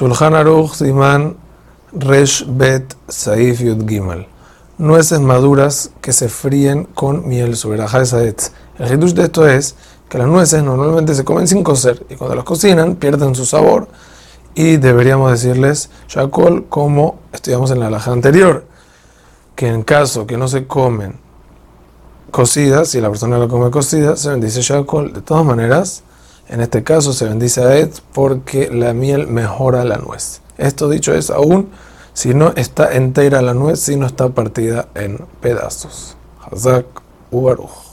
Shulchan Aruch Siman Resh Bet Saif Yud Gimal. Nueces maduras que se fríen con miel sobre Saetz. El hitush de esto es que las nueces normalmente se comen sin cocer y cuando las cocinan pierden su sabor y deberíamos decirles Shakol como estudiamos en la laja anterior, que en caso que no se comen cocidas, si la persona la come cocida, se bendice Shakol. De todas maneras, en este caso se bendice a Ed porque la miel mejora la nuez. Esto dicho es aún si no está entera la nuez, si no está partida en pedazos. Hazak Ubaruj.